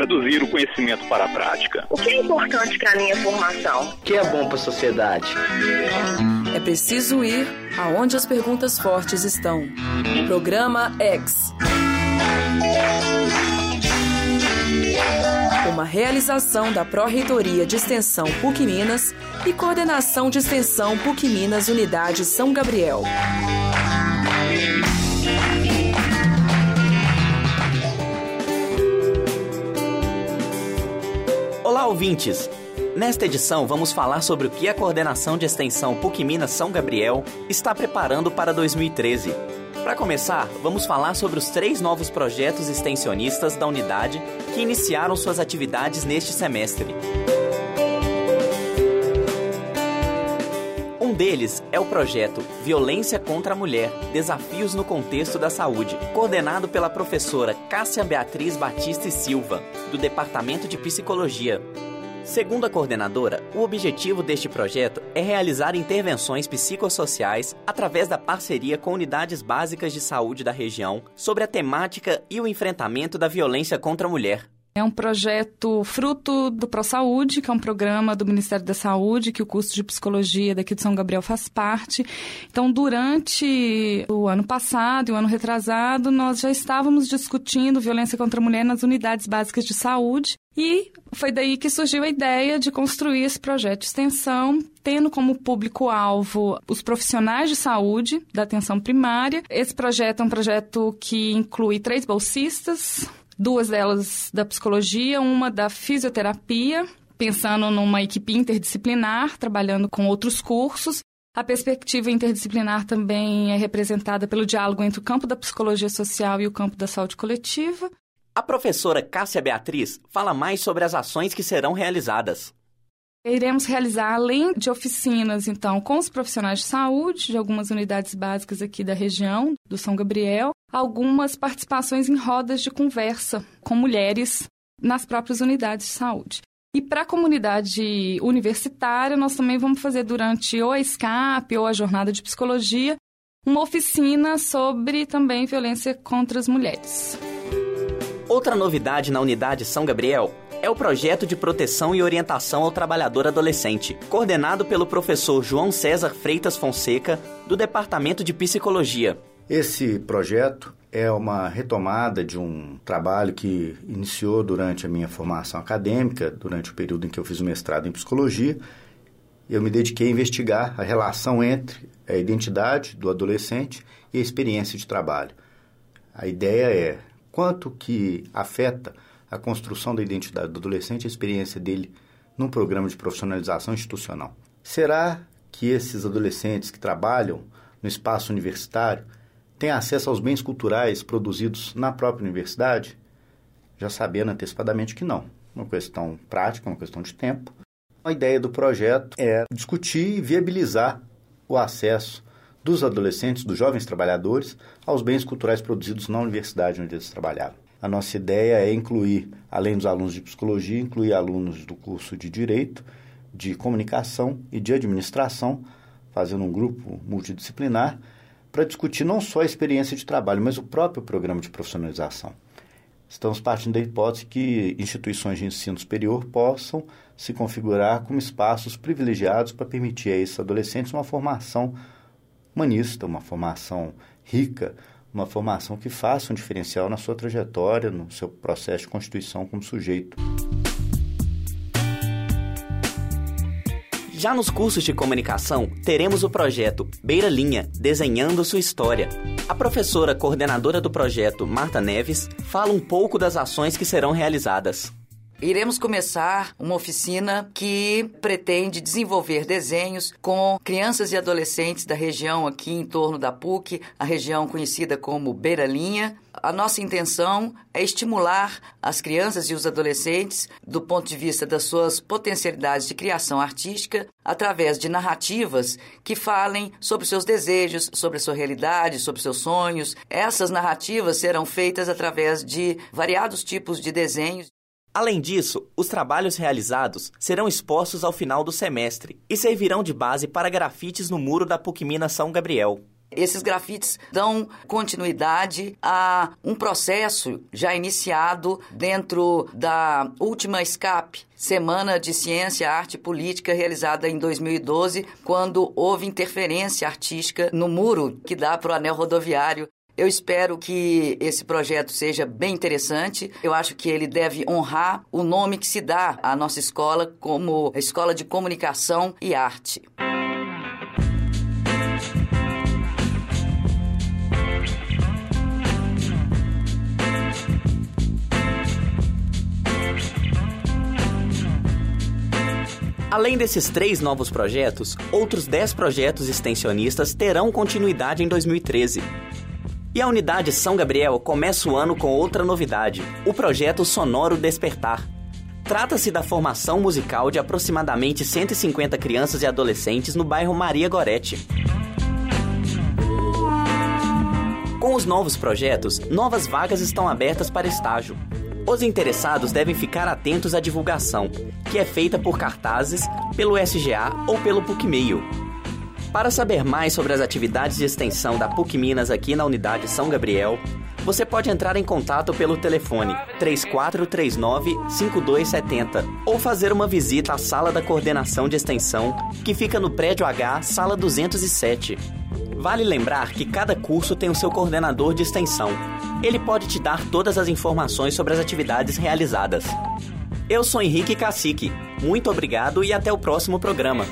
traduzir o conhecimento para a prática. O que é importante para a minha formação? O que é bom para a sociedade? É preciso ir aonde as perguntas fortes estão. Programa X. Uma realização da Pró-Reitoria de Extensão PUC Minas e Coordenação de Extensão PUC Minas Unidade São Gabriel. Ouvintes! Nesta edição, vamos falar sobre o que a coordenação de extensão PUC Minas São Gabriel está preparando para 2013. Para começar, vamos falar sobre os três novos projetos extensionistas da unidade que iniciaram suas atividades neste semestre. Um deles é o projeto Violência contra a Mulher Desafios no Contexto da Saúde, coordenado pela professora Cássia Beatriz Batista e Silva, do Departamento de Psicologia. Segundo a coordenadora, o objetivo deste projeto é realizar intervenções psicossociais através da parceria com unidades básicas de saúde da região sobre a temática e o enfrentamento da violência contra a mulher. É um projeto fruto do ProSaúde, que é um programa do Ministério da Saúde, que o curso de psicologia daqui de São Gabriel faz parte. Então, durante o ano passado e o ano retrasado, nós já estávamos discutindo violência contra a mulher nas unidades básicas de saúde. E foi daí que surgiu a ideia de construir esse projeto de extensão, tendo como público-alvo os profissionais de saúde da atenção primária. Esse projeto é um projeto que inclui três bolsistas, duas delas da psicologia, uma da fisioterapia, pensando numa equipe interdisciplinar, trabalhando com outros cursos. A perspectiva interdisciplinar também é representada pelo diálogo entre o campo da psicologia social e o campo da saúde coletiva. A professora Cássia Beatriz fala mais sobre as ações que serão realizadas. Iremos realizar, além de oficinas, então, com os profissionais de saúde de algumas unidades básicas aqui da região, do São Gabriel, algumas participações em rodas de conversa com mulheres nas próprias unidades de saúde. E para a comunidade universitária, nós também vamos fazer durante ou a escape ou a jornada de psicologia uma oficina sobre também violência contra as mulheres. Outra novidade na unidade São Gabriel é o projeto de proteção e orientação ao trabalhador adolescente, coordenado pelo professor João César Freitas Fonseca, do Departamento de Psicologia. Esse projeto é uma retomada de um trabalho que iniciou durante a minha formação acadêmica, durante o período em que eu fiz o mestrado em psicologia. Eu me dediquei a investigar a relação entre a identidade do adolescente e a experiência de trabalho. A ideia é quanto que afeta a construção da identidade do adolescente, a experiência dele num programa de profissionalização institucional. Será que esses adolescentes que trabalham no espaço universitário têm acesso aos bens culturais produzidos na própria universidade? Já sabendo antecipadamente que não. Uma questão prática, uma questão de tempo. A ideia do projeto é discutir e viabilizar o acesso dos adolescentes, dos jovens trabalhadores, aos bens culturais produzidos na universidade onde eles trabalhavam. A nossa ideia é incluir, além dos alunos de psicologia, incluir alunos do curso de direito, de comunicação e de administração, fazendo um grupo multidisciplinar para discutir não só a experiência de trabalho, mas o próprio programa de profissionalização. Estamos partindo da hipótese que instituições de ensino superior possam se configurar como espaços privilegiados para permitir a esses adolescentes uma formação humanista, uma formação rica, uma formação que faça um diferencial na sua trajetória, no seu processo de constituição como sujeito. Já nos cursos de comunicação, teremos o projeto Beira Linha Desenhando Sua História. A professora coordenadora do projeto, Marta Neves, fala um pouco das ações que serão realizadas. Iremos começar uma oficina que pretende desenvolver desenhos com crianças e adolescentes da região aqui em torno da PUC, a região conhecida como Beira Linha. A nossa intenção é estimular as crianças e os adolescentes do ponto de vista das suas potencialidades de criação artística através de narrativas que falem sobre seus desejos, sobre a sua realidade, sobre seus sonhos. Essas narrativas serão feitas através de variados tipos de desenhos. Além disso, os trabalhos realizados serão expostos ao final do semestre e servirão de base para grafites no muro da PUC Minas São Gabriel. Esses grafites dão continuidade a um processo já iniciado dentro da última SCAP, Semana de Ciência, Arte e Política, realizada em 2012, quando houve interferência artística no muro que dá para o anel rodoviário eu espero que esse projeto seja bem interessante. Eu acho que ele deve honrar o nome que se dá à nossa escola como Escola de Comunicação e Arte. Além desses três novos projetos, outros dez projetos extensionistas terão continuidade em 2013. E a unidade São Gabriel começa o ano com outra novidade: o projeto Sonoro Despertar. Trata-se da formação musical de aproximadamente 150 crianças e adolescentes no bairro Maria Gorete. Com os novos projetos, novas vagas estão abertas para estágio. Os interessados devem ficar atentos à divulgação, que é feita por cartazes, pelo SGA ou pelo PUC-Mail. Para saber mais sobre as atividades de extensão da PUC Minas aqui na unidade São Gabriel, você pode entrar em contato pelo telefone 3439-5270 ou fazer uma visita à sala da coordenação de extensão, que fica no prédio H, sala 207. Vale lembrar que cada curso tem o seu coordenador de extensão. Ele pode te dar todas as informações sobre as atividades realizadas. Eu sou Henrique Cacique. Muito obrigado e até o próximo programa.